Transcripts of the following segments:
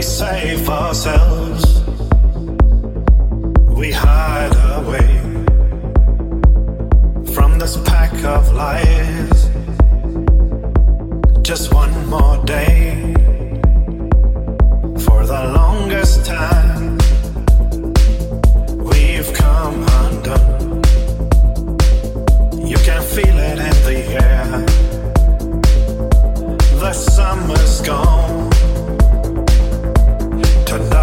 we save ourselves, we hide away from this pack of lies. Just one more day for the longest time. We've come undone. You can feel it in the air. The summer's gone.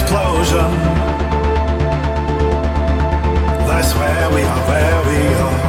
explosion. That's where we are, where we are.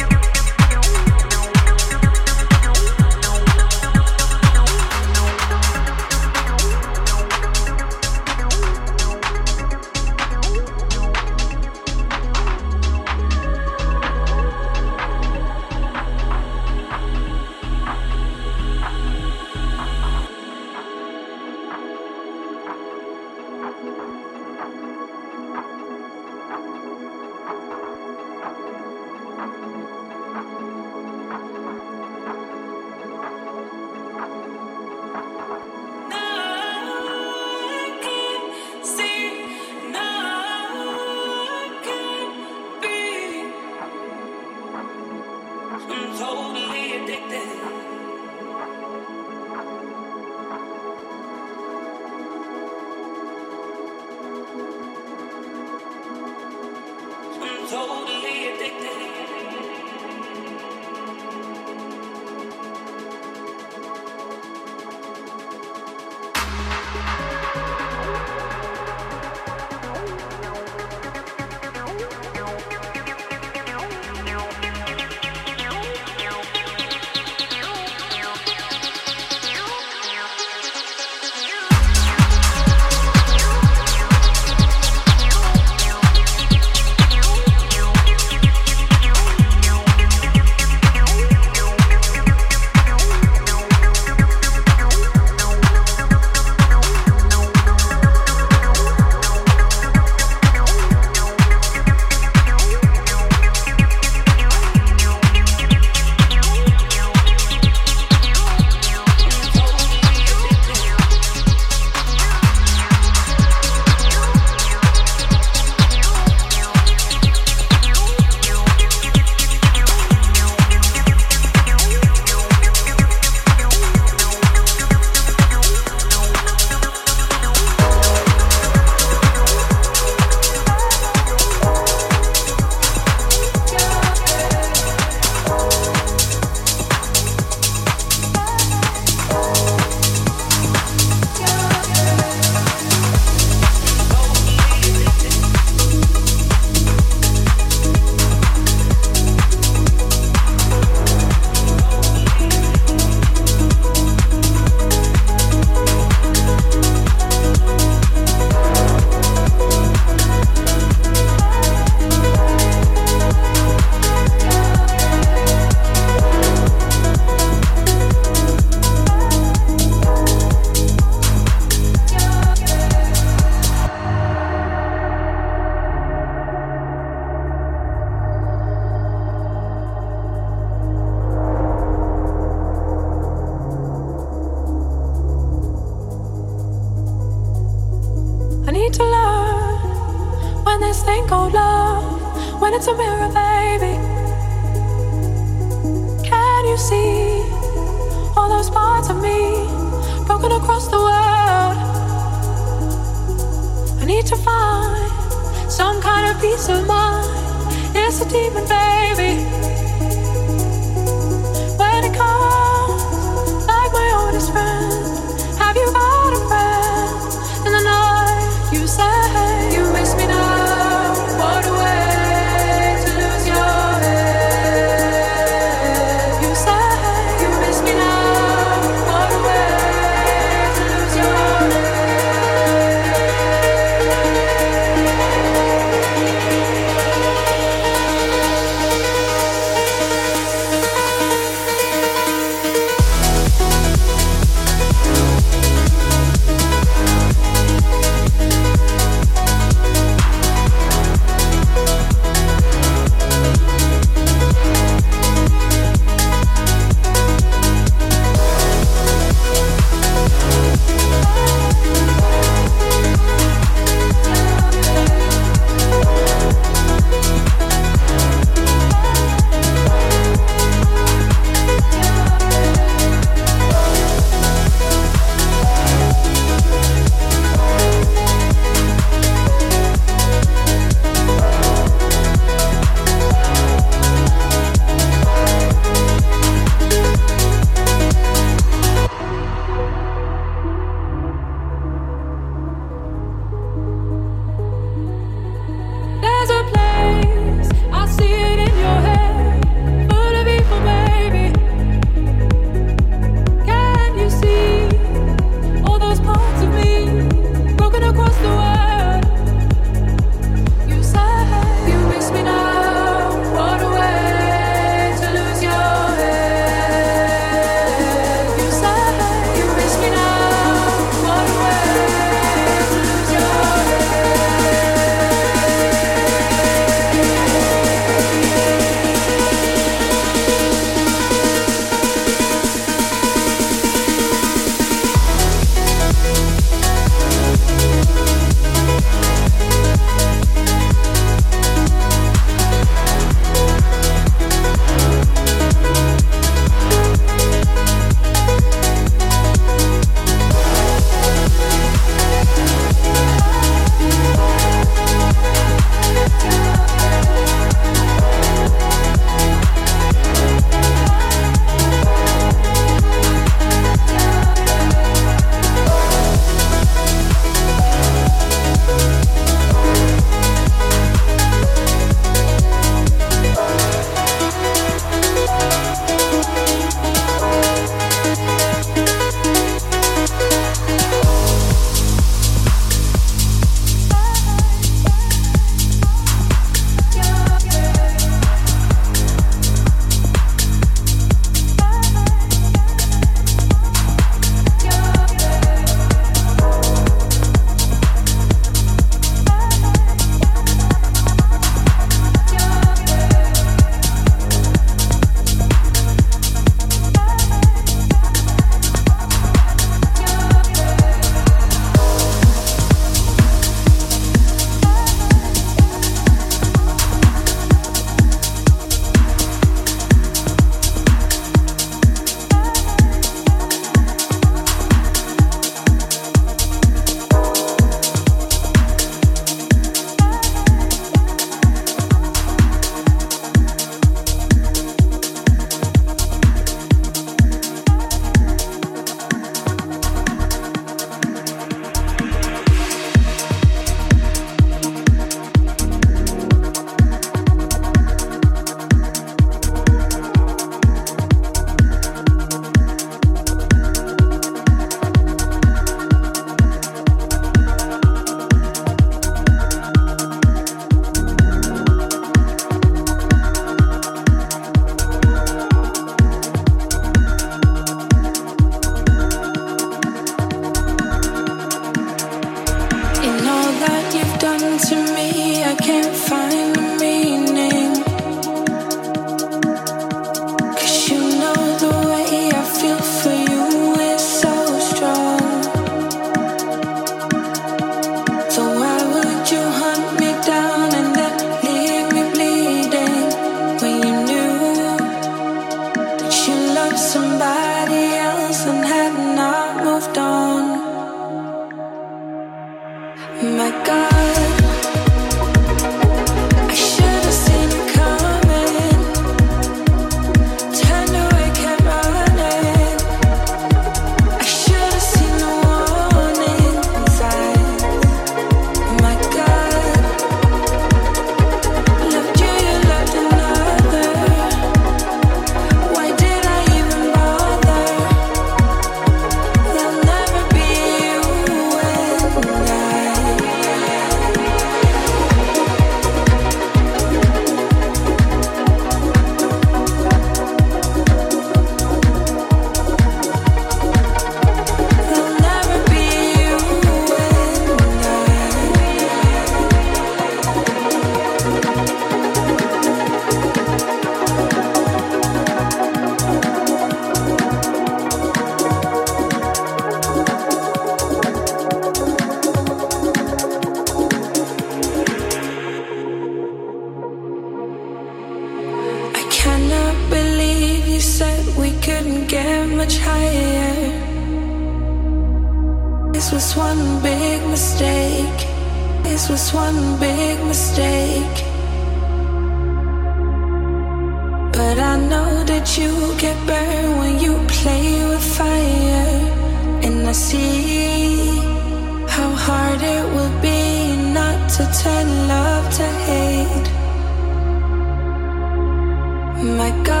My God,